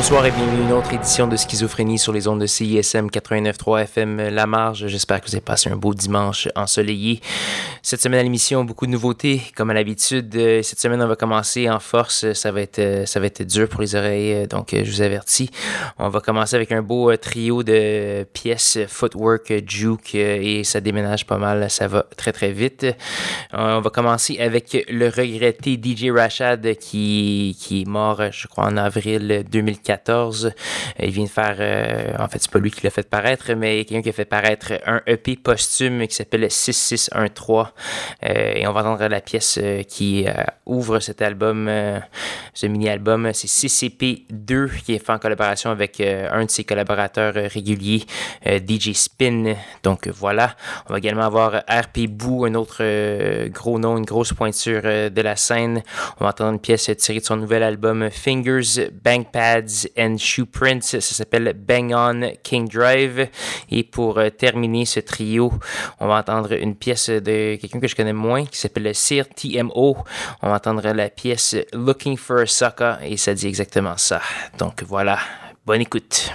Bonsoir et bienvenue à une autre édition de Schizophrénie sur les ondes de CISM 89.3 FM La Marge. J'espère que vous avez passé un beau dimanche ensoleillé. Cette semaine à l'émission, beaucoup de nouveautés, comme à l'habitude. Euh, cette semaine, on va commencer en force. Ça va être, euh, ça va être dur pour les oreilles, euh, donc je vous avertis. On va commencer avec un beau trio de pièces footwork, juke et ça déménage pas mal. Ça va très très vite. On va commencer avec le regretté DJ Rashad qui, qui est mort, je crois, en avril 2015 euh, il vient de faire, euh, en fait, c'est pas lui qui l'a fait paraître, mais quelqu'un qui a fait paraître un EP posthume qui s'appelle 6613. Euh, et on va entendre la pièce qui ouvre cet album, ce mini-album. C'est CCP2 qui est fait en collaboration avec un de ses collaborateurs réguliers, DJ Spin. Donc voilà. On va également avoir RP Boo, un autre gros nom, une grosse pointure de la scène. On va entendre une pièce tirée de son nouvel album Fingers, Bank Pads and Shoe Prints. Ça s'appelle Bang On King Drive. Et pour euh, terminer ce trio, on va entendre une pièce de quelqu'un que je connais moins qui s'appelle Sir TMO. On va entendre la pièce Looking for a Sucker et ça dit exactement ça. Donc voilà, bonne écoute.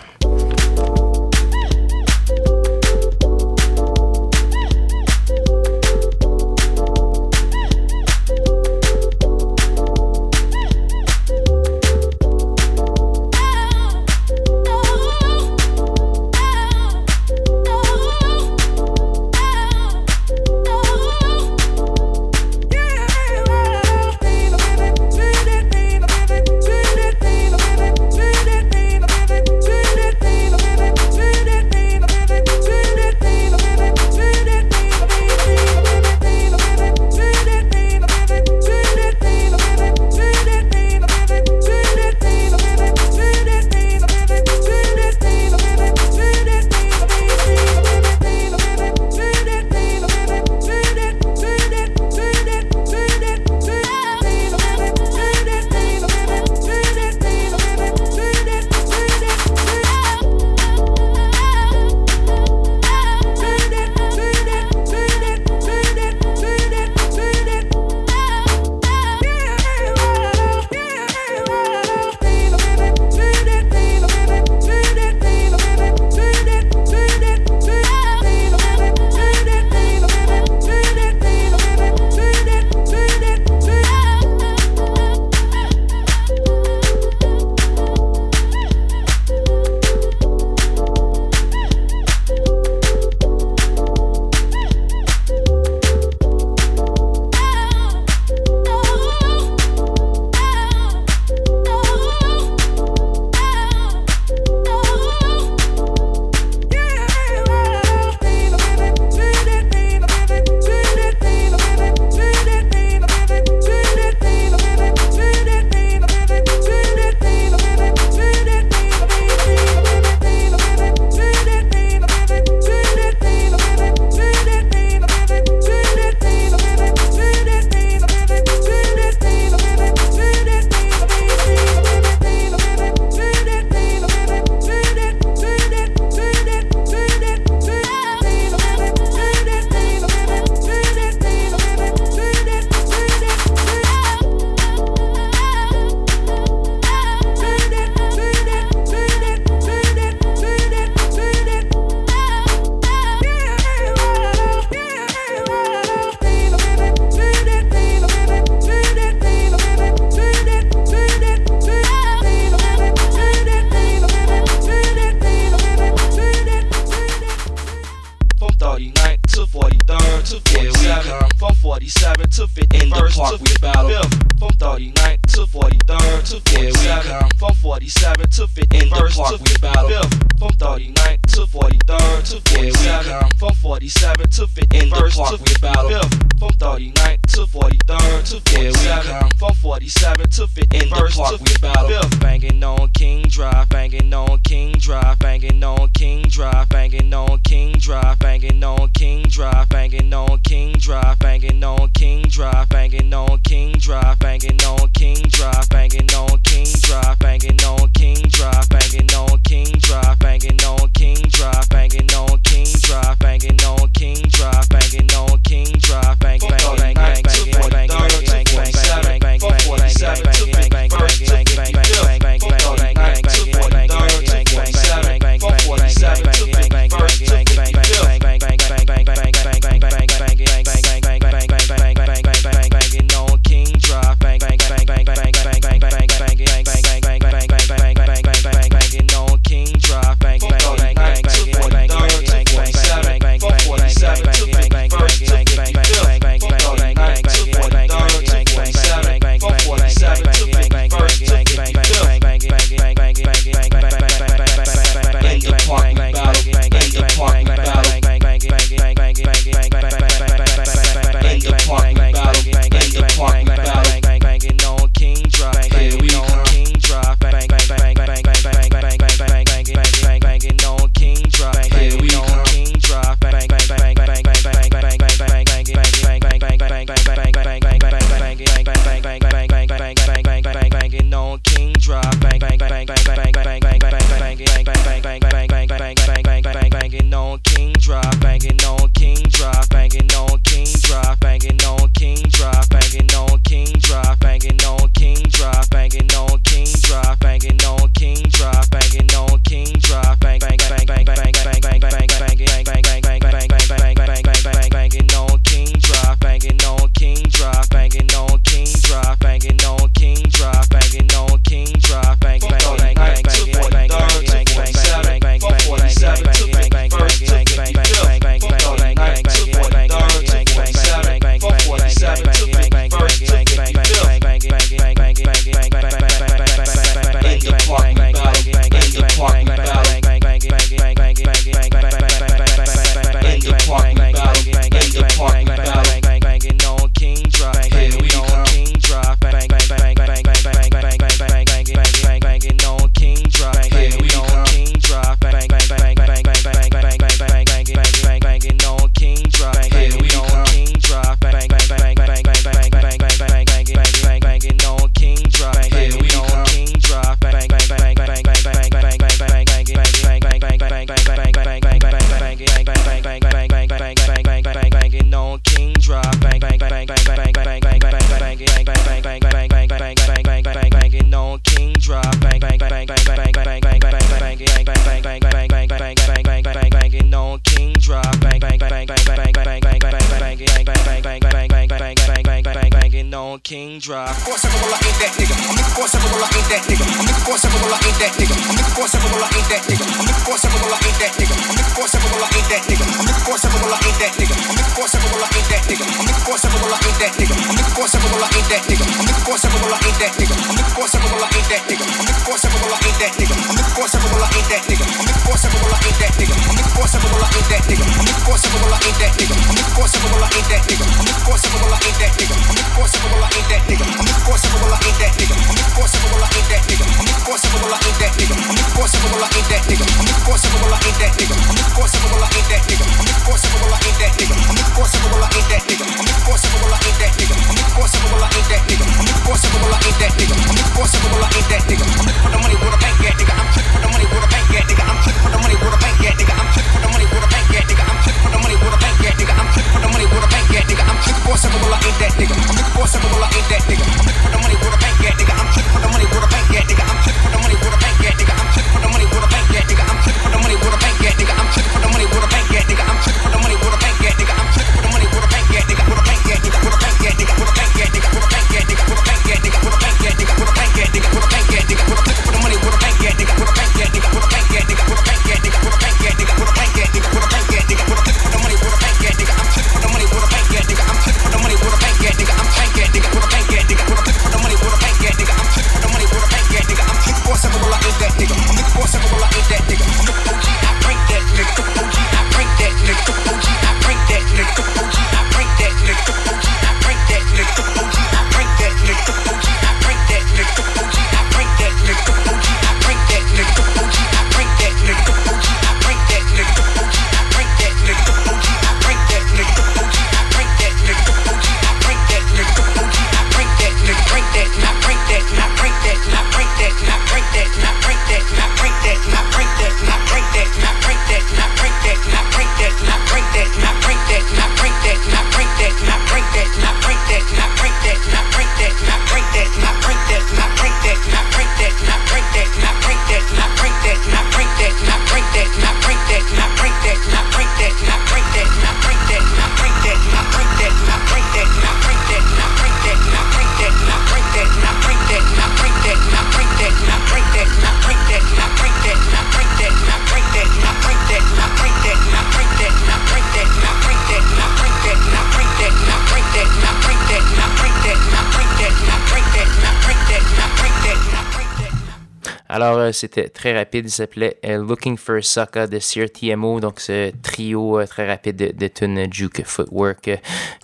Alors, euh, c'était très rapide. Il s'appelait euh, Looking for a Sucker de CRTMO. Donc, ce trio euh, très rapide de, de tune Juke Footwork,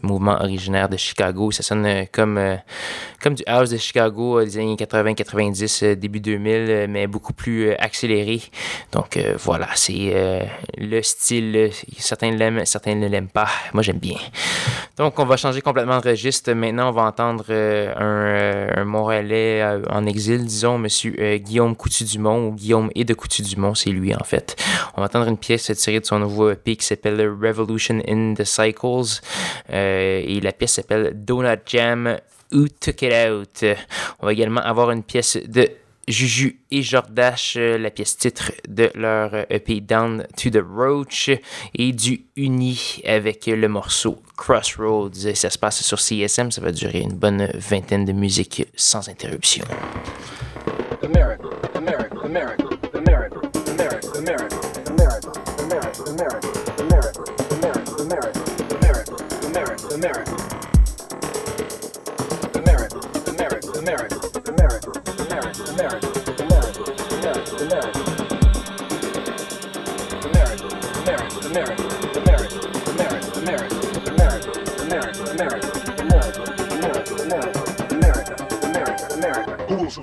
mouvement originaire de Chicago. Ça sonne comme, comme du house de Chicago des années 80-90, début 2000, mais beaucoup plus accéléré. Donc, voilà, c'est le style. Certains l'aiment, certains ne l'aiment pas. Moi, j'aime bien. Donc, on va changer complètement de registre. Maintenant, on va entendre un, un Montréalais en exil, disons, monsieur Guillaume Coutu-Dumont, ou Guillaume et de Coutu-Dumont, c'est lui en fait. On va entendre une pièce tirée de son nouveau EP qui s'appelle Revolution in the Cycles. Euh, et la pièce s'appelle Donut Jam Who Took It Out. On va également avoir une pièce de Juju et Jordache, la pièce titre de leur EP Down to the Roach et du Uni avec le morceau Crossroads. Ça se passe sur CSM, ça va durer une bonne vingtaine de musiques sans interruption. America,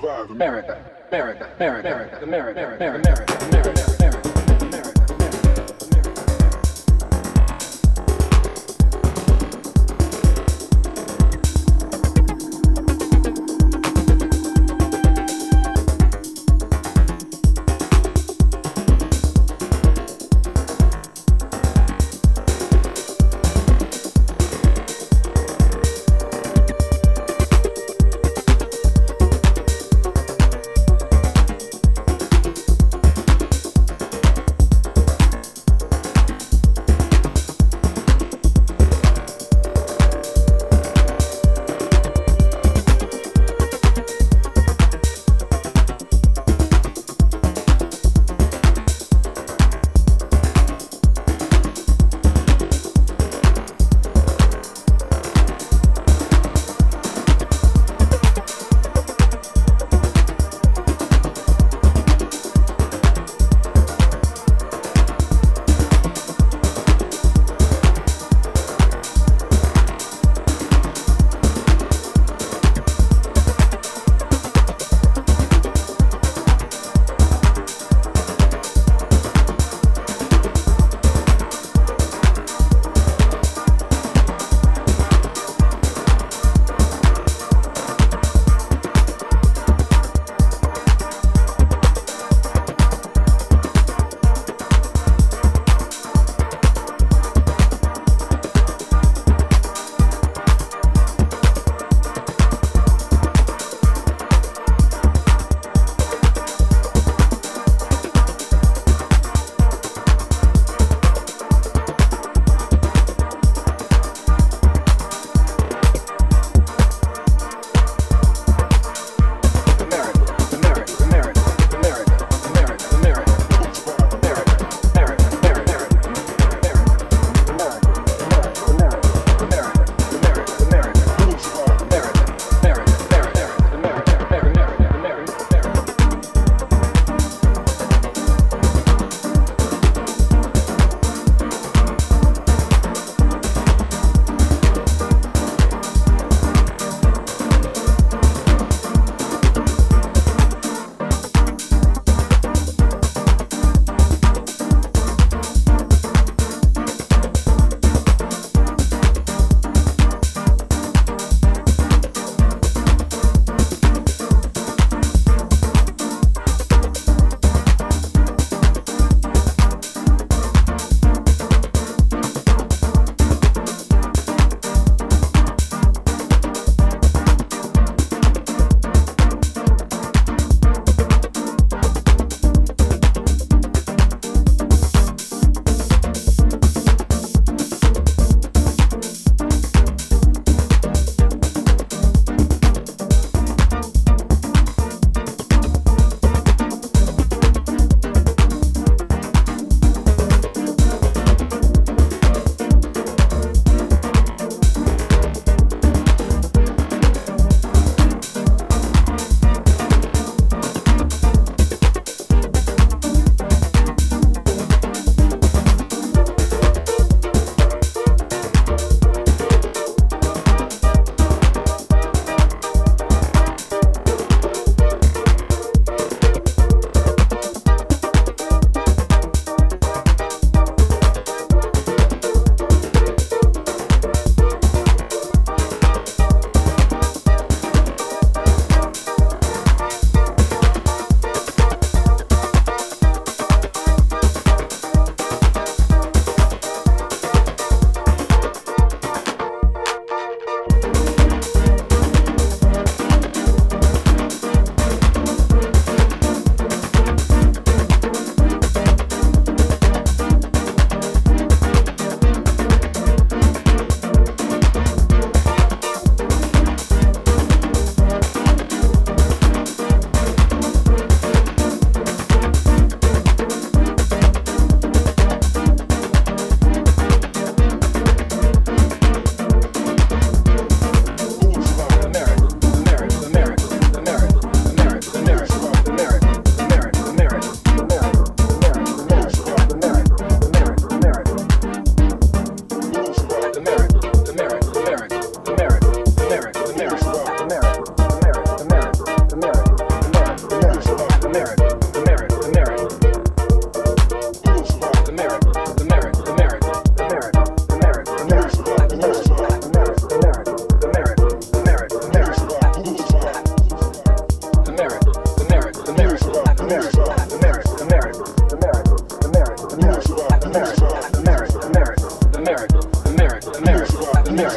survive. America, America, America, America, America, America, America, America. America.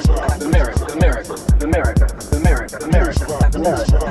America, America, America, America, America, America, America, America.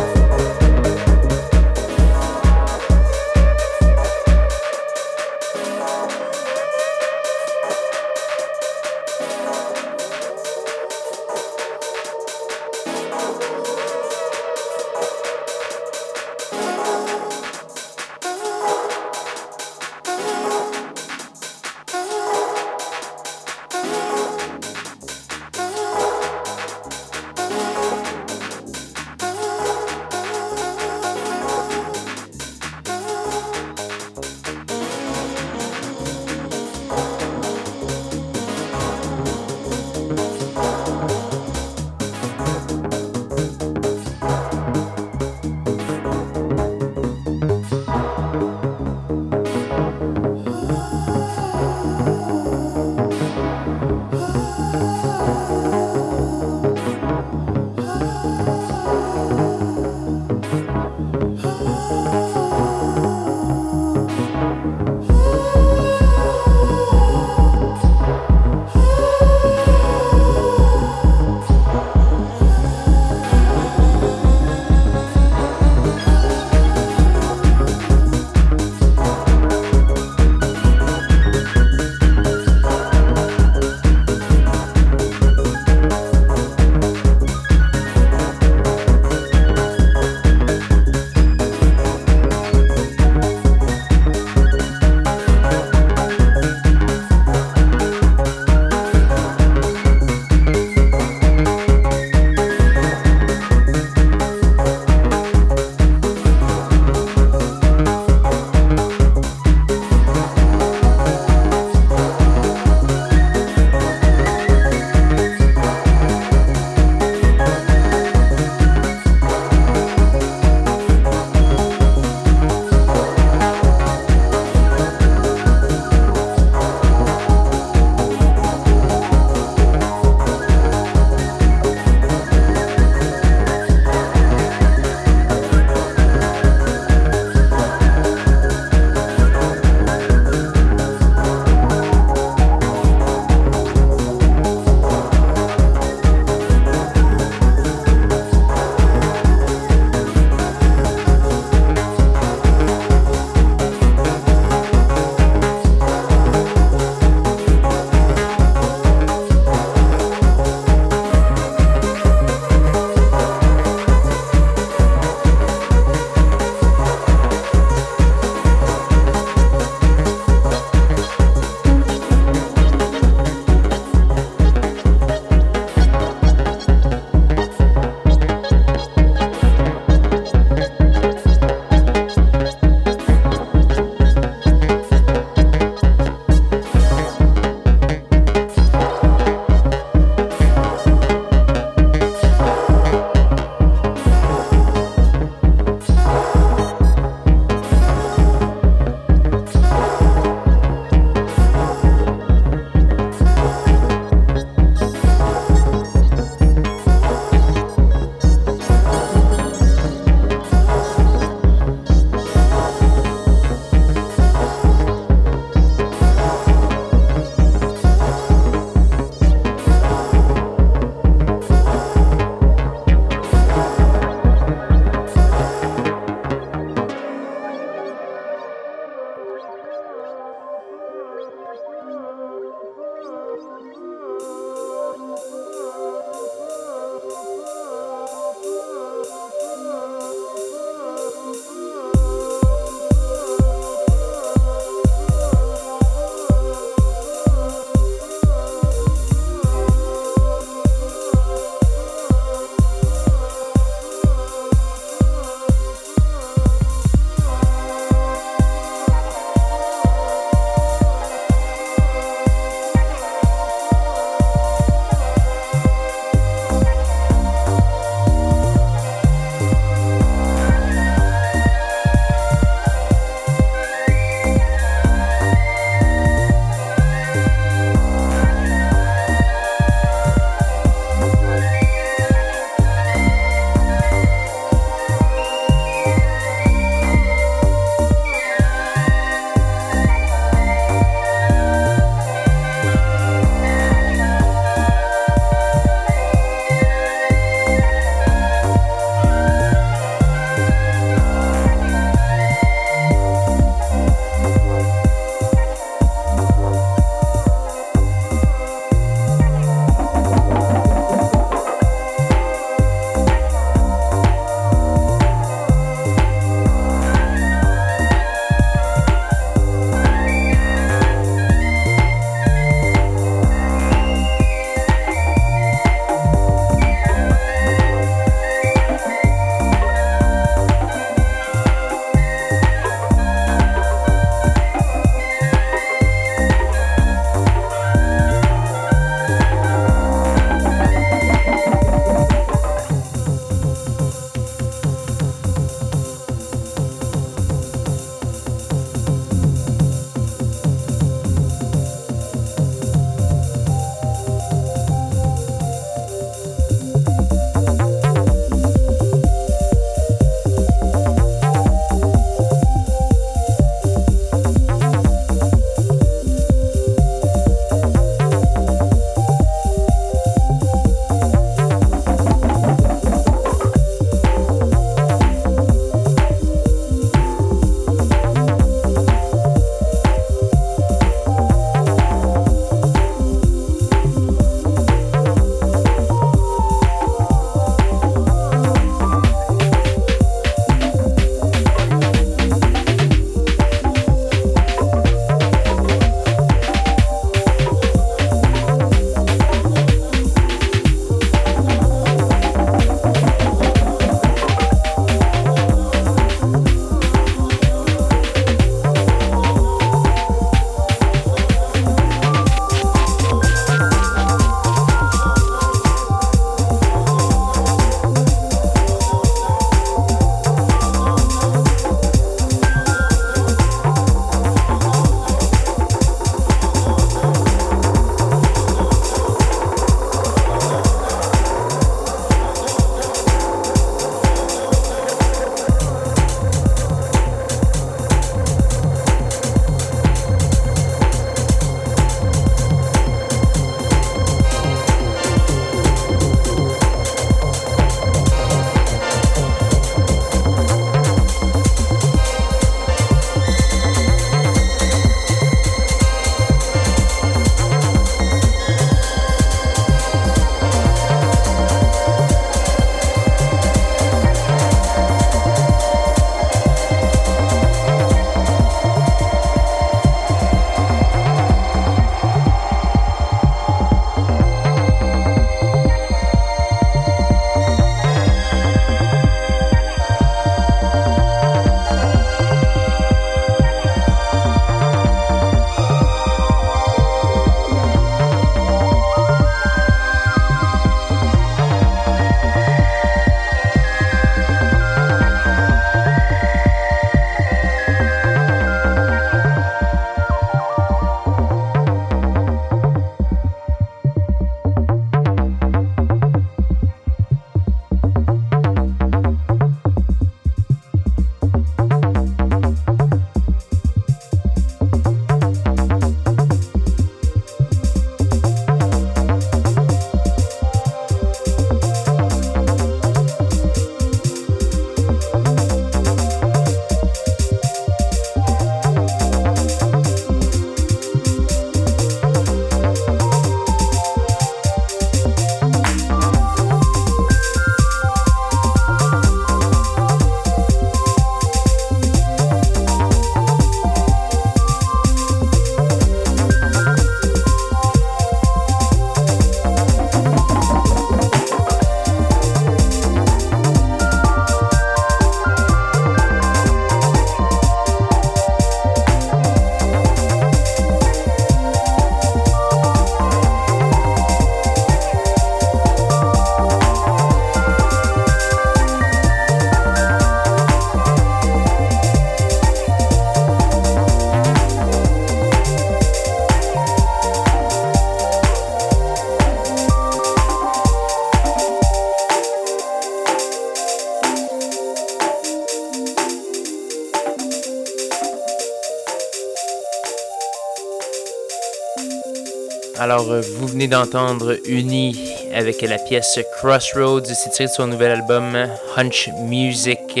Alors, euh, vous venez d'entendre Uni avec la pièce Crossroads, c'est tiré de son nouvel album Hunch Music.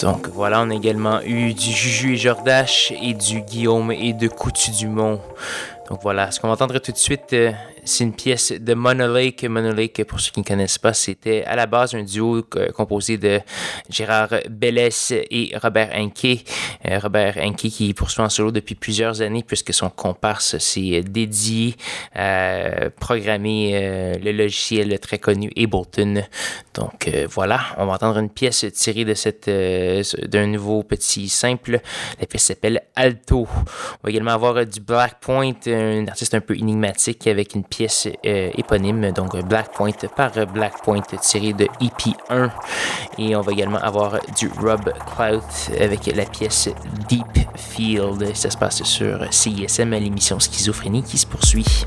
Donc voilà, on a également eu du Juju et Jordache et du Guillaume et de Coutu Dumont. Donc voilà, ce qu'on va entendre tout de suite, euh, c'est une pièce de Monolake. Monolake, pour ceux qui ne connaissent pas, c'était à la base un duo euh, composé de Gérard Bellès et Robert Henke. Euh, Robert Henke qui poursuit en solo depuis plusieurs années puisque son comparse s'est dédié à programmer le logiciel très connu Ableton. Donc voilà, on va entendre une pièce tirée de cette d'un nouveau petit simple. La pièce s'appelle Alto. On va également avoir du Black Point, un artiste un peu énigmatique avec une euh, éponyme, donc Black Point par Black Point tiré de EP1. Et on va également avoir du Rob Clout avec la pièce Deep Field. Ça se passe sur CISM l'émission Schizophrénie qui se poursuit.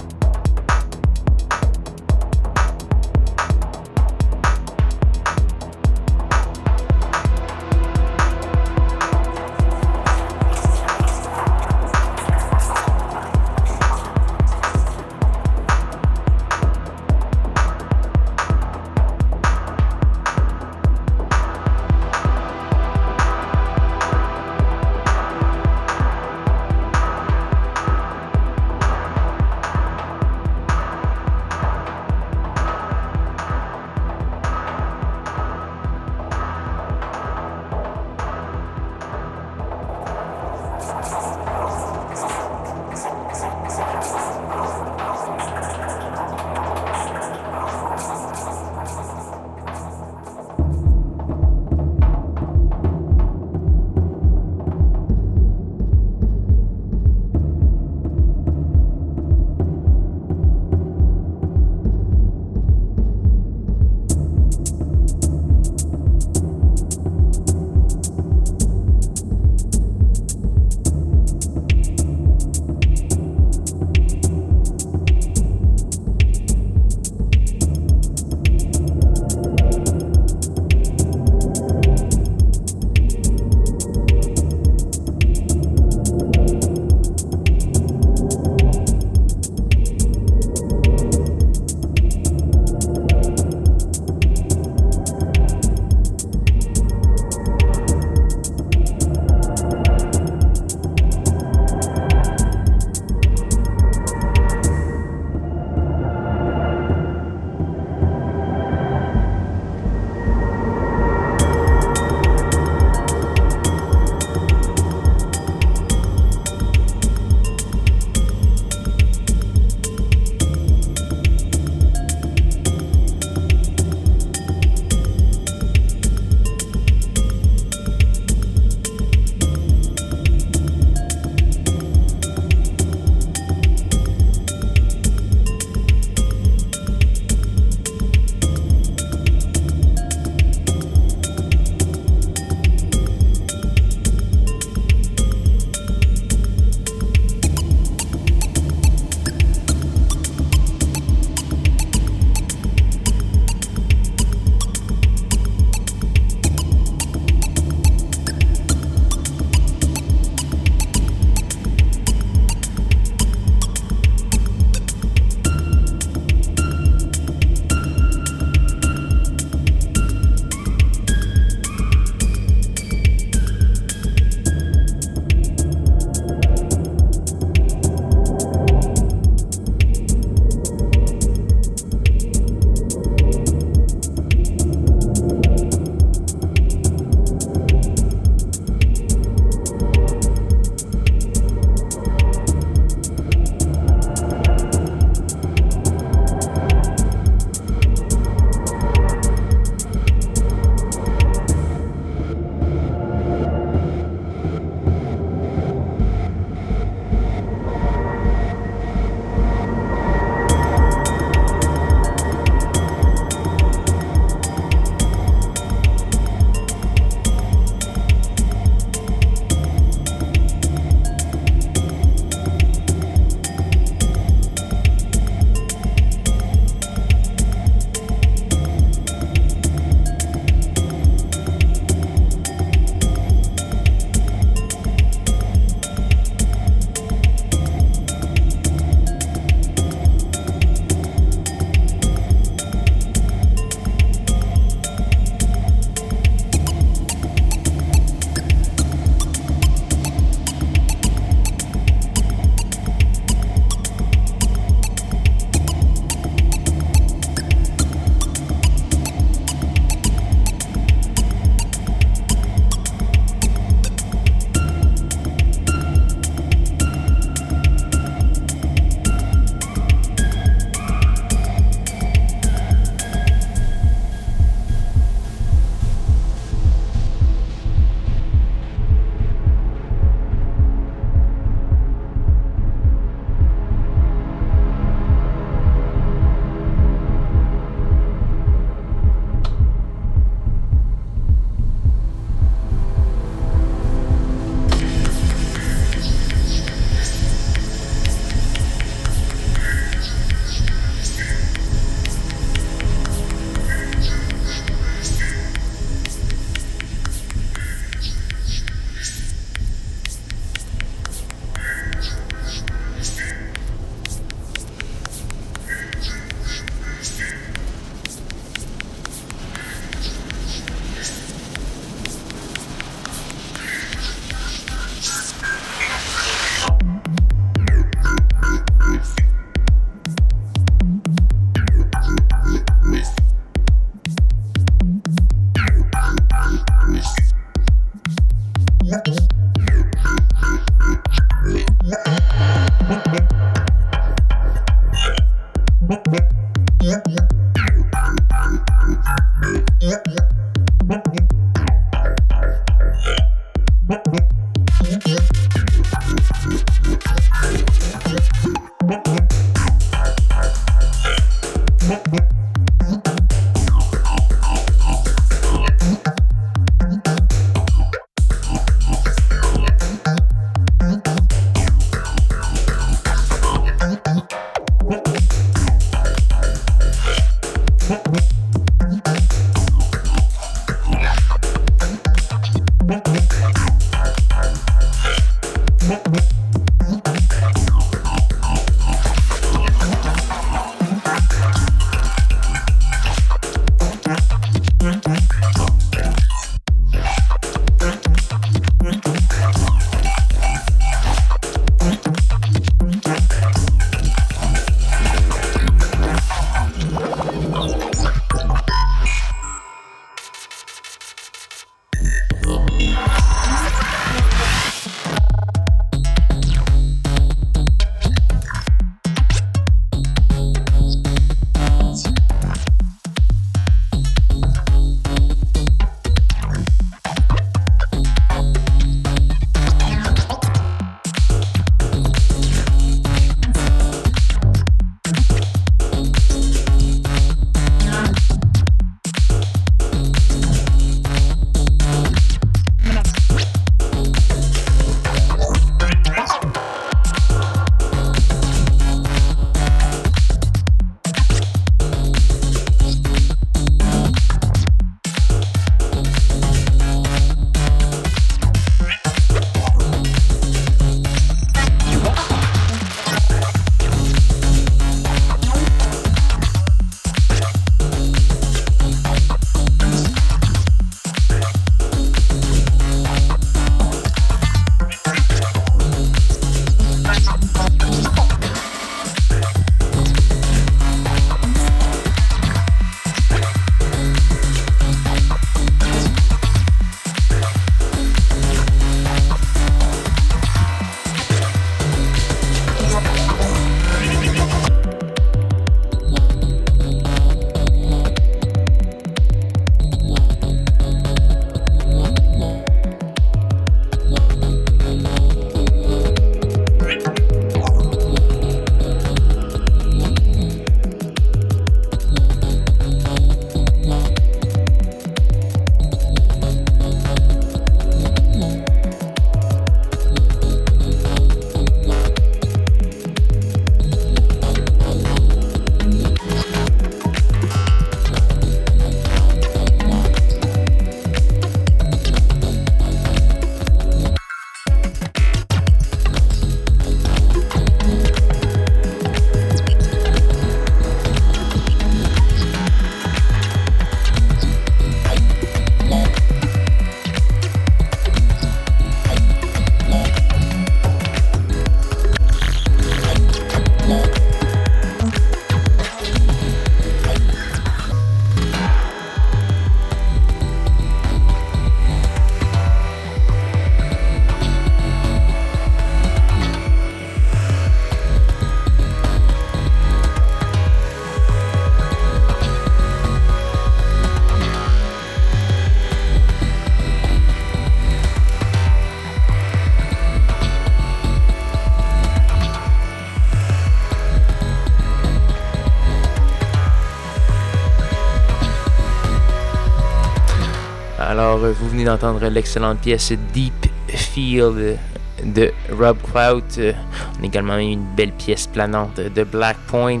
Vous venez d'entendre l'excellente pièce Deep Field de Rob Clout. On a également eu une belle pièce planante de Black Point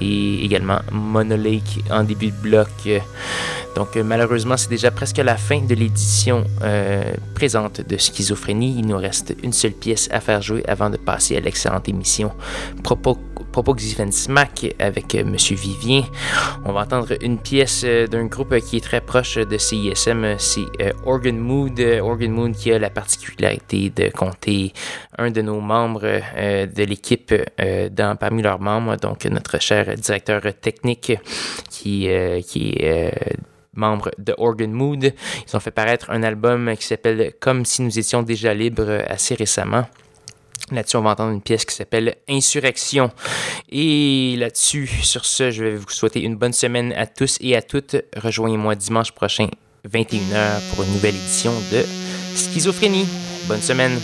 et également Monolake en début de bloc. Donc malheureusement, c'est déjà presque la fin de l'édition euh, présente de Schizophrénie. Il nous reste une seule pièce à faire jouer avant de passer à l'excellente émission Propos Propoxifen Smack avec euh, Monsieur Vivien. On va entendre une pièce euh, d'un groupe qui est très proche de CISM, c'est euh, Organ Mood. Organ Mood qui a la particularité de compter un de nos membres de l'équipe dans, parmi leurs membres, donc notre cher directeur technique qui, qui est membre de Organ Mood. Ils ont fait paraître un album qui s'appelle Comme si nous étions déjà libres assez récemment. Là-dessus, on va entendre une pièce qui s'appelle Insurrection. Et là-dessus, sur ce, je vais vous souhaiter une bonne semaine à tous et à toutes. Rejoignez-moi dimanche prochain, 21h, pour une nouvelle édition de Schizophrénie. Bonne semaine.